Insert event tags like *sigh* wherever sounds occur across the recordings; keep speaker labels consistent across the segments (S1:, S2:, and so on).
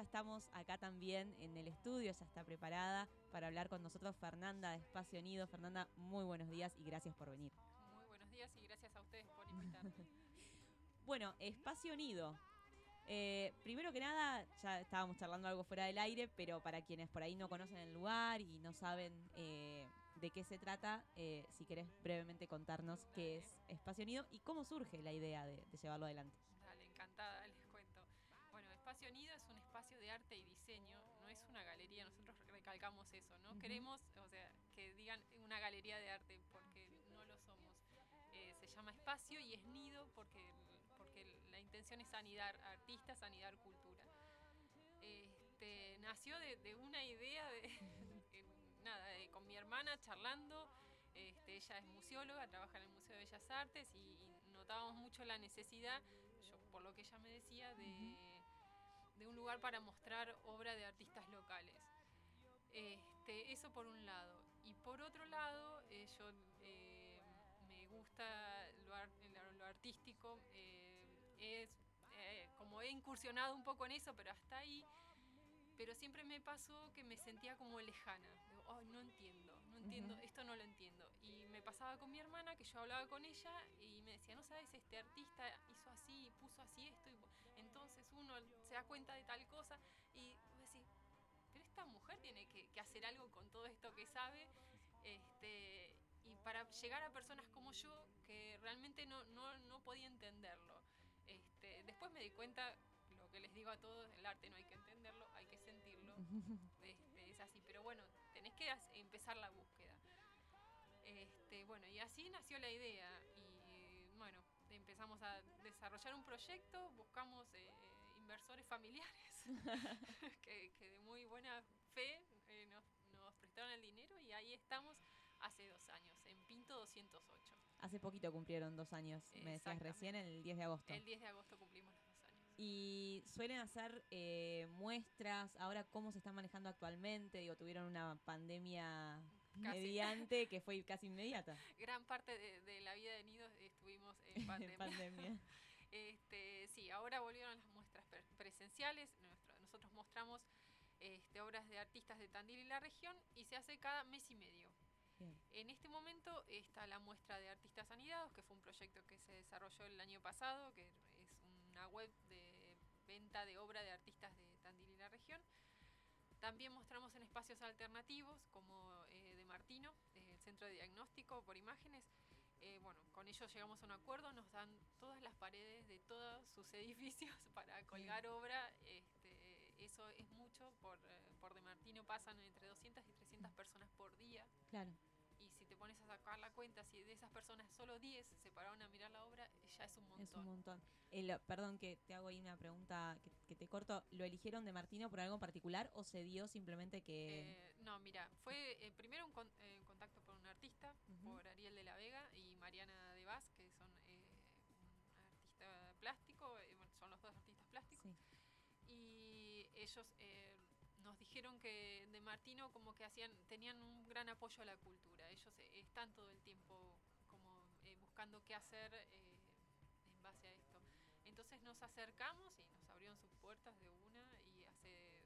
S1: ya estamos acá también en el estudio, ya está preparada para hablar con nosotros Fernanda de Espacio Nido. Fernanda, muy buenos días y gracias por venir.
S2: Muy buenos días y gracias a ustedes por invitarme. *laughs*
S1: bueno, Espacio Nido. Eh, primero que nada, ya estábamos charlando algo fuera del aire, pero para quienes por ahí no conocen el lugar y no saben eh, de qué se trata, eh, si querés brevemente contarnos qué es Espacio Nido y cómo surge la idea de, llevarlo adelante.
S2: Arte y diseño, no es una galería, nosotros recalcamos eso, no queremos, o sea, que digan una galería de arte porque no lo somos. Eh, se llama Espacio y es Nido porque, porque la intención es anidar artistas, anidar cultura. Este, nació de, una idea de, *laughs* nada, con mi hermana charlando. Este, ella es museóloga, trabaja en el Museo de Bellas Artes y, notábamos mucho la necesidad, yo, por lo que ella me decía, de, un lugar para mostrar obra de artistas locales. Este, eso por un lado. Y por otro lado, eh, yo eh, me gusta lo, artístico, eh, es como he incursionado un poco en eso, pero hasta ahí pero siempre me pasó que me sentía como lejana. Digo, no entiendo, no entiendo, esto no lo entiendo. Y me pasaba con mi hermana, que yo hablaba con ella y me decía, no sabes, este artista hizo así, puso así esto, y uno se da cuenta de tal cosa y vos decís, pero esta mujer tiene que, hacer algo con todo esto que sabe. Este, y para llegar a personas como yo que realmente no, no, no podía entenderlo. Este, después me di cuenta lo que les digo a todos, el arte no hay que entenderlo, hay que sentirlo. *laughs* Este, es así, pero bueno, tenés que empezar la búsqueda. Este, bueno, y así nació la idea. Y bueno, empezamos a desarrollar un proyecto, buscamos eh, inversores familiares *laughs* que, de muy buena fe eh, nos, nos prestaron el dinero y ahí estamos hace dos años, en Pinto 208.
S1: Hace poquito cumplieron dos años, me decías recién, el 10 de agosto.
S2: El 10 de agosto cumplimos los dos años.
S1: Y suelen hacer eh, muestras, ahora cómo se están manejando actualmente, digo, tuvieron una pandemia mediante que fue casi inmediata. *laughs*
S2: Gran parte de, la vida de Nidos estuvimos *laughs* en pandemia. pandemia. este, sí, ahora volvieron las muestras presenciales, nosotros mostramos este, obras de artistas de Tandil y la región y se hace cada mes y medio. En este momento está la muestra de artistas anidados, que fue un proyecto que se desarrolló el año pasado, que es una web de venta de obra de artistas de Tandil y la región. También mostramos en espacios alternativos como eh, de Martino, el Centro de Diagnóstico por Imágenes. Eh, bueno, con ellos llegamos a un acuerdo, nos dan todas las paredes de todos sus *laughs* edificios para colgar obra. Este, eso es mucho, por, eh, por De Martino pasan entre 200 y 300 personas por día.
S1: Claro
S2: y si te pones a sacar la cuenta, si de esas personas solo 10 se pararon a mirar la obra, ya es un montón.
S1: Es un montón. Eh, perdón que te hago ahí una pregunta que, te corto. ¿Lo eligieron de Martino por algo particular o se dio simplemente que...?
S2: Eh, no, mira, fue eh, primero un contacto por un artista, por Ariel de la Vega Mariana de Vaz, que son un artista plástico, son los dos artistas plásticos. Y ellos nos dijeron que de Martino como que hacían tenían un gran apoyo a la cultura. Ellos eh, están todo el tiempo como eh, buscando qué hacer eh, en base a esto. Entonces nos acercamos y nos abrieron sus puertas de una y hace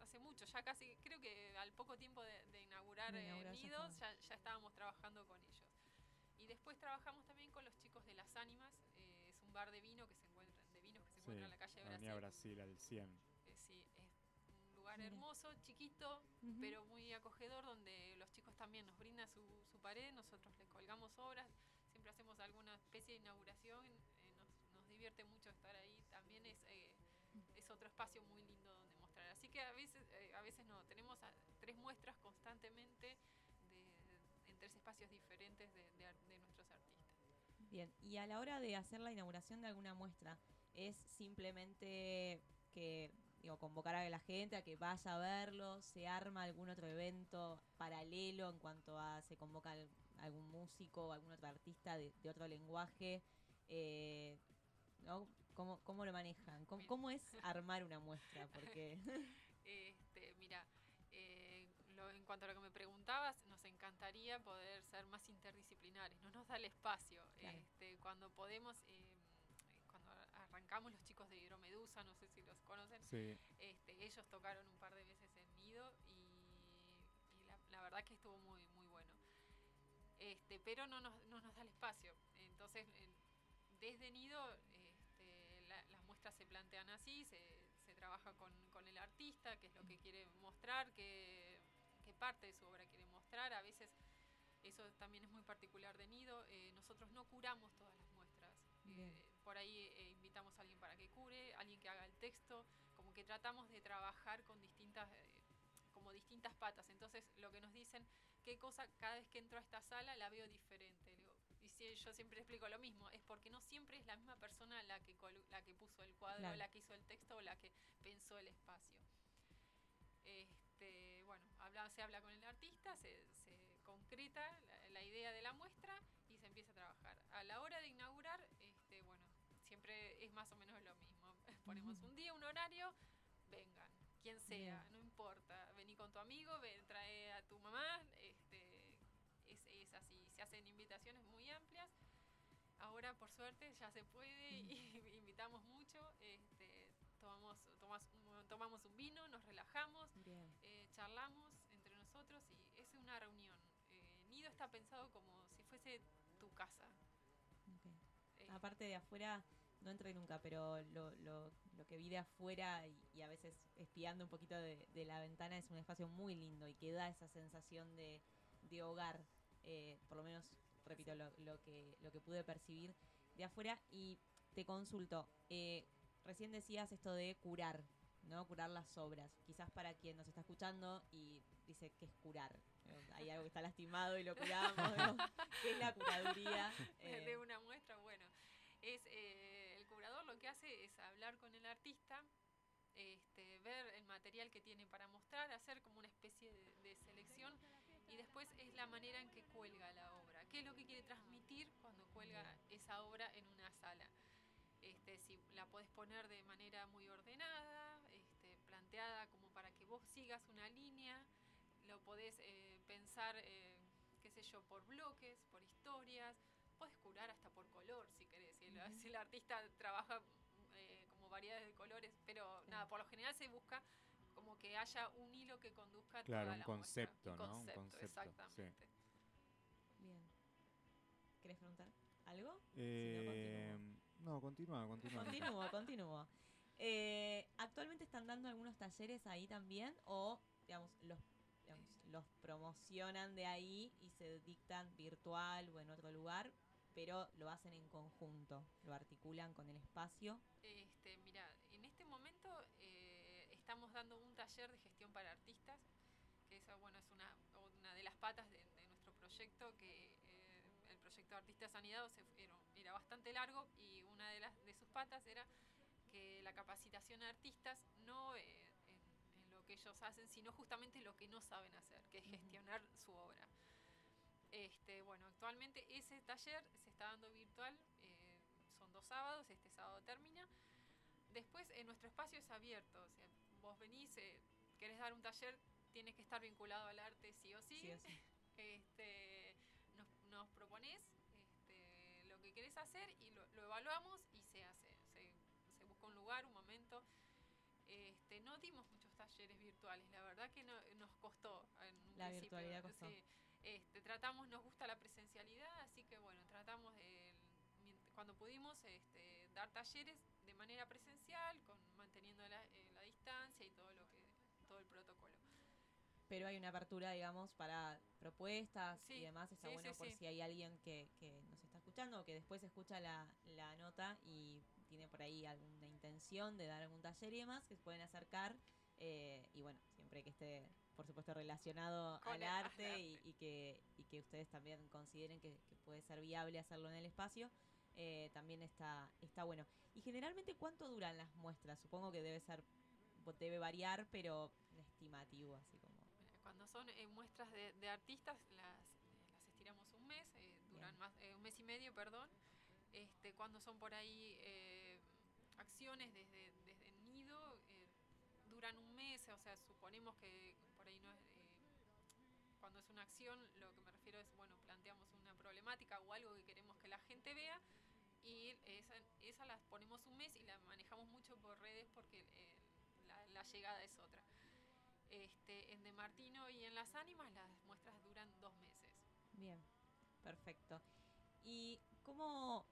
S2: hace mucho, ya casi creo que al poco tiempo de, inaugurar, Nidos ya, ya, estábamos trabajando con ellos. Y después trabajamos también con los chicos de Las Ánimas, es un bar de vino que se encuentra de vinos que se encuentra en la calle de Brasil.
S3: Brasil al 100.
S2: sí, es lugar hermoso, chiquito, pero muy acogedor, donde los chicos también nos brindan su, su, pared, nosotros les colgamos obras, siempre hacemos alguna especie de inauguración, eh, nos, nos, divierte mucho estar ahí, también es, eh, es otro espacio muy lindo donde mostrar. Así que a veces, eh, a veces no, tenemos tres muestras constantemente tres espacios diferentes de, de nuestros artistas.
S1: Bien, y a la hora de hacer la inauguración de alguna muestra, ¿es simplemente que digo, convocar a la gente a que vaya a verlo, se arma algún otro evento paralelo en cuanto a se convoca algún músico o algún otro artista de, otro lenguaje. Eh, ¿no? ¿Cómo, ¿Cómo, lo manejan? ¿Cómo, es *laughs* armar una muestra? Porque... *laughs*
S2: cuanto a lo que me preguntabas, nos encantaría poder ser más interdisciplinares, no nos da el espacio. Este, cuando podemos... Eh, cuando arrancamos los chicos de Hidromedusa, no sé si los conocen, este, ellos tocaron un par de veces en Nido y, la, verdad que estuvo muy, muy bueno. Este, pero no nos, no nos da el espacio. Entonces, desde Nido este, las muestras se plantean así, se, se trabaja con, con, el artista, qué es lo que quiere mostrar, qué parte de su obra quiere mostrar. A veces eso también es muy particular de Nido. Eh, nosotros no curamos todas las muestras. Eh, por ahí eh, invitamos a alguien para que cure, alguien que haga el texto, como que tratamos de trabajar con distintas, como distintas patas. Entonces lo que nos dicen, qué cosa, cada vez que entro a esta sala la veo diferente. y si yo siempre explico lo mismo, es porque no siempre es la misma persona la que, la que puso el cuadro, la que hizo el texto o la que pensó el espacio. Este, bueno, habla, se habla con el artista, se concreta la, idea de la muestra y se empieza a trabajar. A la hora de inaugurar, este, bueno, siempre es más o menos lo mismo. *laughs* Ponemos un día, un horario, vengan, quien sea, no importa. Vení con tu amigo, ven, trae a tu mamá, este, es, así. Se hacen invitaciones muy amplias. Ahora, por suerte, ya se puede *laughs* y invitamos mucho. Este, tomamos, tomamos un vino, nos relajamos, eh, charlamos entre nosotros y es una reunión nido está pensado como si fuese tu casa.
S1: Eh. Aparte de afuera, no entré nunca, pero lo, lo, lo que vi de afuera y, a veces espiando un poquito de, la ventana es un espacio muy lindo y que da esa sensación de, de hogar. Eh, por lo menos, repito, lo, lo, que, lo que pude percibir de afuera. Y te consulto, eh, recién decías esto de curar, ¿no? Curar las obras. Quizás para quien nos está escuchando y dice que es curar. Hay algo que está lastimado y lo curamos. *laughs* ¿Qué es la curaduría?
S2: De eh, una muestra, bueno. Es eh, el curador lo que hace es hablar con el artista, este, ver el material que tiene para mostrar, hacer como una especie de, selección y después es la manera en que cuelga la obra. ¿Qué es lo que quiere transmitir cuando cuelga esa obra en una sala? Este, si la podés poner de manera muy ordenada, planteada como para que vos sigas una línea, lo podés eh, pensar, eh, qué sé yo, por bloques, por historias, podés curar hasta por color si querés, si, el, artista trabaja eh, como variedades de colores, pero nada, por lo general se busca como que haya un hilo que conduzca
S3: claro,
S2: toda
S3: un concepto,
S2: ¿no?
S3: Un concepto,
S2: exactamente.
S1: Bien. ¿Querés preguntar algo?
S3: no, continúa, continúa. *laughs*
S1: Continúo, continúo. ¿Actualmente están dando algunos talleres ahí también o, digamos, los promocionan de ahí y se dictan virtual o en otro lugar, pero lo hacen en conjunto, lo articulan con el espacio.
S2: Este, mira, en este momento eh, estamos dando un taller de gestión para artistas, que esa, bueno, es una, una de las patas de, nuestro proyecto, que eh, el proyecto de Artistas Sanidad se, era, bastante largo y una de, las, de sus patas era que la capacitación a artistas no... Eh, que ellos hacen, sino justamente lo que no saben hacer, que es gestionar su obra. Este, bueno, actualmente ese taller se está dando virtual, eh, son dos sábados, este sábado termina. Después en nuestro espacio es abierto, o sea, vos venís, eh, querés dar un taller, tiene que estar vinculado al arte sí o sí. este, nos, nos proponés este, lo que querés hacer y lo, evaluamos lugar, un momento. Este, no dimos muchos talleres virtuales, la verdad que no, nos costó en un
S1: La virtualidad costó.
S2: este, tratamos, nos gusta la presencialidad, así que bueno, tratamos de, cuando pudimos este, dar talleres de manera presencial, con manteniendo la, eh, la distancia y todo lo que todo el protocolo
S1: pero hay una apertura, digamos, para propuestas y demás. Está bueno por si hay alguien que, que, nos está escuchando o que después escucha la, la nota y tiene por ahí alguna intención de dar algún taller y demás, que se pueden acercar. Eh, y bueno, siempre que esté, por supuesto, relacionado al arte, Y, que, y que ustedes también consideren que, puede ser viable hacerlo en el espacio, eh, también está, está bueno. Y generalmente, ¿cuánto duran las muestras? Supongo que debe ser, debe variar, pero estimativo, así como.
S2: Cuando son eh, muestras de, artistas, las, las estiramos un mes, duran más, un mes y medio, perdón. Este, cuando son por ahí eh, acciones desde, desde nido, eh, duran un mes, o sea, suponemos que por ahí no es... Eh, cuando es una acción, lo que me refiero es, bueno, planteamos una problemática o algo que queremos que la gente vea y esa, esa las ponemos un mes y la manejamos mucho por redes porque la llegada es otra. Este, en De Martino y en Las Ánimas las muestras duran dos meses.
S1: Bien, perfecto. ¿Y cómo,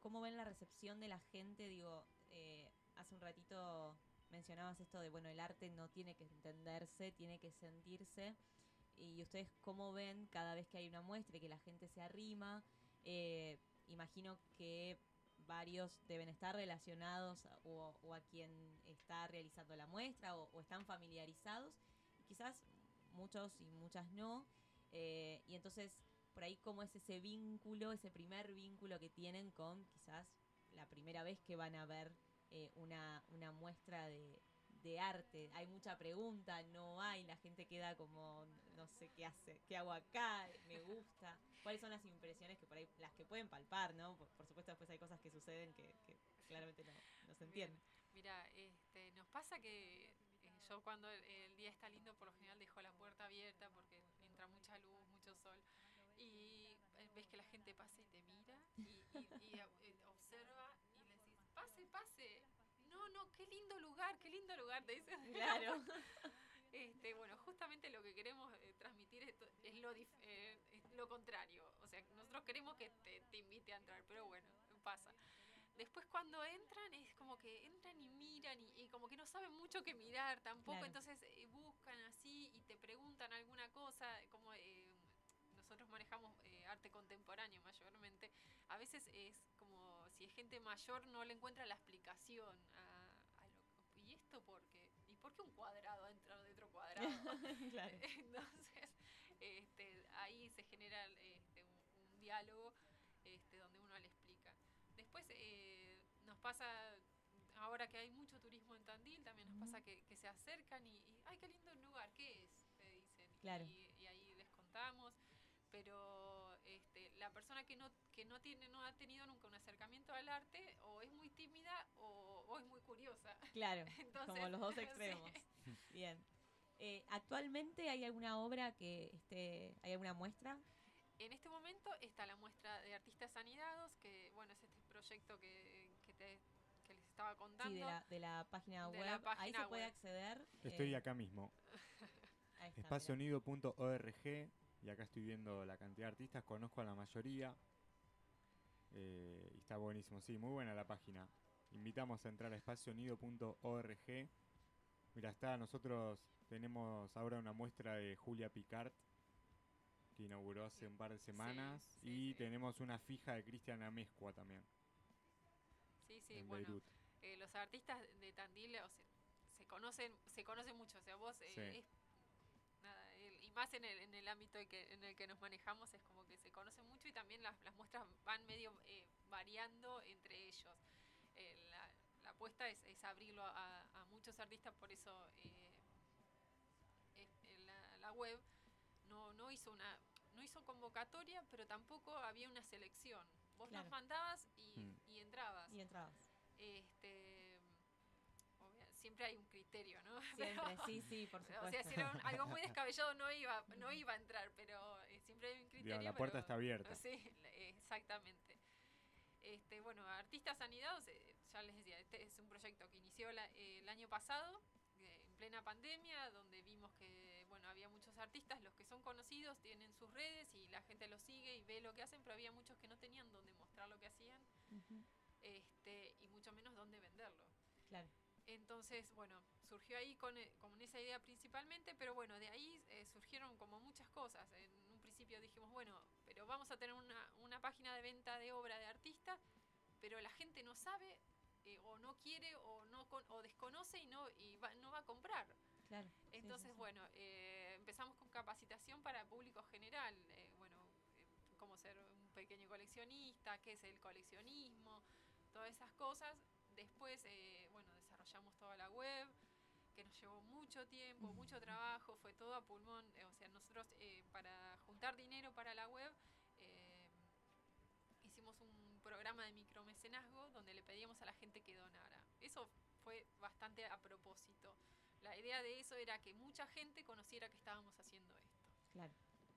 S1: cómo ven la recepción de la gente? Digo, eh, hace un ratito mencionabas esto de, bueno, el arte no tiene que entenderse, tiene que sentirse. Y ustedes cómo ven cada vez que hay una muestra y que la gente se arrima. Eh, imagino que varios deben estar relacionados o, a quien está realizando la muestra o, están familiarizados. Quizás muchos y muchas no. Eh, y entonces, por ahí, ¿cómo es ese vínculo, ese primer vínculo que tienen con quizás la primera vez que van a ver eh, una, una muestra de, de arte. Hay mucha pregunta, no hay, la gente queda como, no sé qué hace, qué hago acá, me gusta. ¿Cuáles son las impresiones que por ahí, las que pueden palpar, ¿no? Por, supuesto después hay cosas que suceden que, claramente no, no, se entienden.
S2: Mira, este, nos pasa que eh, yo cuando el, día está lindo por lo general dejo la puerta abierta porque entra mucha luz, mucho sol y eh, ves que la gente pasa y te mira y, y eh, observa y le decís, pase, pase, no, no, qué lindo lugar, qué lindo lugar, te dicen.
S1: Claro. *laughs*
S2: este, bueno, justamente lo que queremos eh, transmitir es, lo, eh, lo contrario. O sea, nosotros queremos que te, te invite a entrar, pero bueno, pasa. Después cuando entran es como que entran y miran y, como que no saben mucho qué mirar tampoco, entonces eh, buscan así y te preguntan alguna cosa, como nosotros manejamos arte contemporáneo mayormente, a veces es como si es gente mayor no le encuentra la explicación a, a lo, y esto porque y por qué un cuadrado entra de otro cuadrado *laughs* *laughs* entonces este, ahí se genera este, un, diálogo este, donde uno le explica. Después eh, nos pasa ahora que hay mucho turismo en Tandil también nos pasa que, se acercan y, ay qué lindo lugar qué es te dicen. Y, y ahí les contamos pero este, la persona que no, que no, tiene, no ha tenido nunca un acercamiento al arte o es muy tímida o, es muy curiosa.
S1: Claro, *laughs* como los dos *laughs* extremos. *laughs* Bien. Eh, ¿Actualmente hay alguna obra que esté, hay alguna muestra?
S2: En este momento está la muestra de artistas sanidados, que bueno, es este proyecto que, que, te, que les estaba contando.
S1: Sí, de la, de la página web. Ahí se puede acceder.
S3: Estoy eh, acá mismo. Espacionido.org y acá estoy viendo la cantidad de artistas, conozco a la mayoría. Eh, y está buenísimo, sí, muy buena la página. Invitamos a entrar a espacionido.org. Mira, está, nosotros tenemos ahora una muestra de Julia Picard, que inauguró hace un par de semanas, y tenemos una fija de Cristian Amezcua también.
S2: Sí, sí, bueno. Eh, los artistas de Tandil o se conocen se conocen mucho, o sea, vos eh, más en el, en el ámbito en, que, en el que nos manejamos es como que se conoce mucho y también las, las muestras van medio eh, variando entre ellos. Eh, la, la, apuesta es, es abrirlo a, a, muchos artistas, por eso eh, la, la, web no, no hizo una no hizo convocatoria, pero tampoco había una selección. Vos nos mandabas y, mm. y entrabas.
S1: Y entrabas.
S2: Este, siempre hay un criterio, ¿no? *laughs*
S1: Siempre, sí, sí, por supuesto.
S2: O sea, si era algo muy *laughs* descabellado no iba, no iba a entrar, pero eh, siempre hay un criterio.
S3: la puerta está abierta.
S2: Sí, exactamente. Este, bueno, Artistas Sanidad, eh, ya les decía, este es un proyecto que inició el año pasado, eh, en plena pandemia, donde vimos que, bueno, había muchos artistas, los que son conocidos tienen sus redes y la gente los sigue y ve lo que hacen, pero había muchos que no tenían dónde mostrar lo que hacían este, y mucho menos dónde venderlo.
S1: Claro.
S2: Entonces, bueno, surgió ahí con, eh, con esa idea principalmente, pero bueno, de ahí eh, surgieron como muchas cosas. En un principio dijimos, bueno, pero vamos a tener una, una página de venta de obra de artista, pero la gente no sabe eh, o no quiere o no o desconoce y no y va, no va a comprar.
S1: Claro.
S2: Entonces, bueno, empezamos con capacitación para público general. bueno, cómo ser un pequeño coleccionista, qué es el coleccionismo, todas esas cosas. Después, bueno, desarrollamos toda la web, que nos llevó mucho tiempo, mucho trabajo, fue todo a pulmón. Eh, o sea, nosotros eh, para juntar dinero para la web eh, hicimos un programa de micromecenazgo donde le pedíamos a la gente que donara. Eso fue bastante a propósito. La idea de eso era que mucha gente conociera que estábamos haciendo esto.
S1: Claro.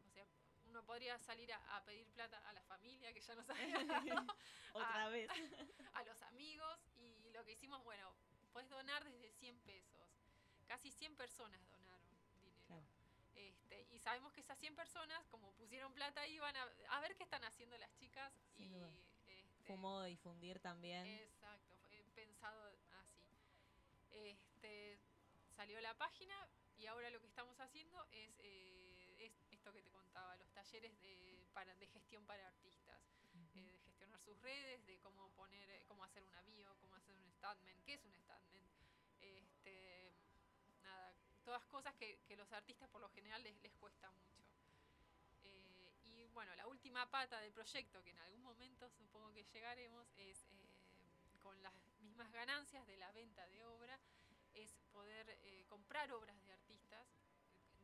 S2: O sea, uno podría salir a, pedir plata a la familia que ya no *laughs* sabía.
S1: Otra vez. *laughs*
S2: A, los amigos y lo que hicimos, bueno, puedes donar desde 100 pesos. casi 100 personas donaron dinero.
S1: Claro.
S2: Este, y sabemos que esas 100 personas, como pusieron plata ahí, van a, a ver qué están haciendo las chicas.
S1: Sin
S2: y, este,
S1: Fue un modo de difundir también.
S2: Exacto, fue pensado así. Este, salió la página y ahora lo que estamos haciendo es, eh, es esto que te contaba, los talleres de, para, de gestión para artistas, eh, de gestionar sus redes, de cómo poner, cómo hacer una bio, cómo hacer un statement, qué es un statement, este, nada, todas cosas que, que los artistas por lo general les, les cuesta mucho. Eh, y bueno, la última pata del proyecto, que en algún momento supongo que llegaremos, es eh, con las mismas ganancias de la venta de obra, es poder eh, comprar obras de artistas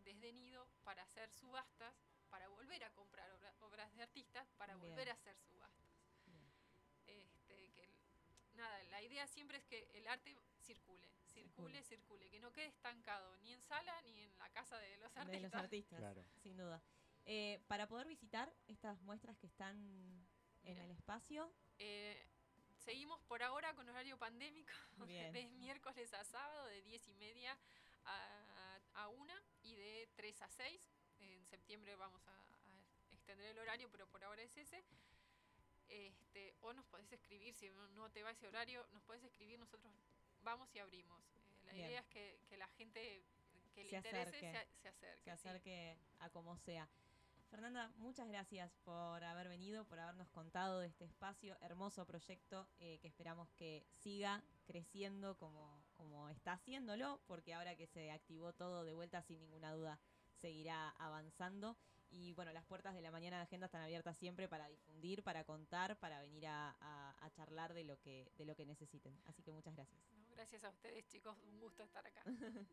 S2: desde Nido para hacer subastas, para volver a comprar obra- obras de artistas, para
S1: Bien.
S2: volver a hacer subastas.
S1: Bien.
S2: Este, que nada, la idea siempre es que el arte circule, circule,
S1: Circule.
S2: circule, que no quede estancado ni en sala ni en la casa de los
S1: De
S2: artistas.
S1: los artistas,
S3: Claro.
S1: sin duda. Eh, para poder visitar estas muestras que están en
S2: Mira.
S1: el espacio,
S2: Eh, seguimos por ahora con horario pandémico, *laughs*
S1: Bien.
S2: de miércoles a sábado, de 10 y media a, a 1 y de 3 a 6. En septiembre vamos a, a extender el horario, pero por ahora es ese. Este, o nos podés escribir, si no, no te va ese horario, nos podés escribir, nosotros vamos y abrimos. La
S1: Bien.
S2: idea es que, que la gente que le
S1: Se
S2: interese
S1: acerque.
S2: se, se acerque.
S1: se
S2: sí.
S1: acerque a como sea. Fernanda, muchas gracias por haber venido, por habernos contado de este espacio, hermoso proyecto eh, que esperamos que siga creciendo como, como está haciéndolo, porque ahora que se activó todo de vuelta, sin ninguna duda, seguirá avanzando. Y bueno, las puertas de la mañana de agenda están abiertas siempre para difundir, para contar, para venir a, a- a charlar de lo que, de lo que necesiten. Así que muchas gracias.
S2: No, gracias a ustedes chicos, un gusto estar acá. *laughs*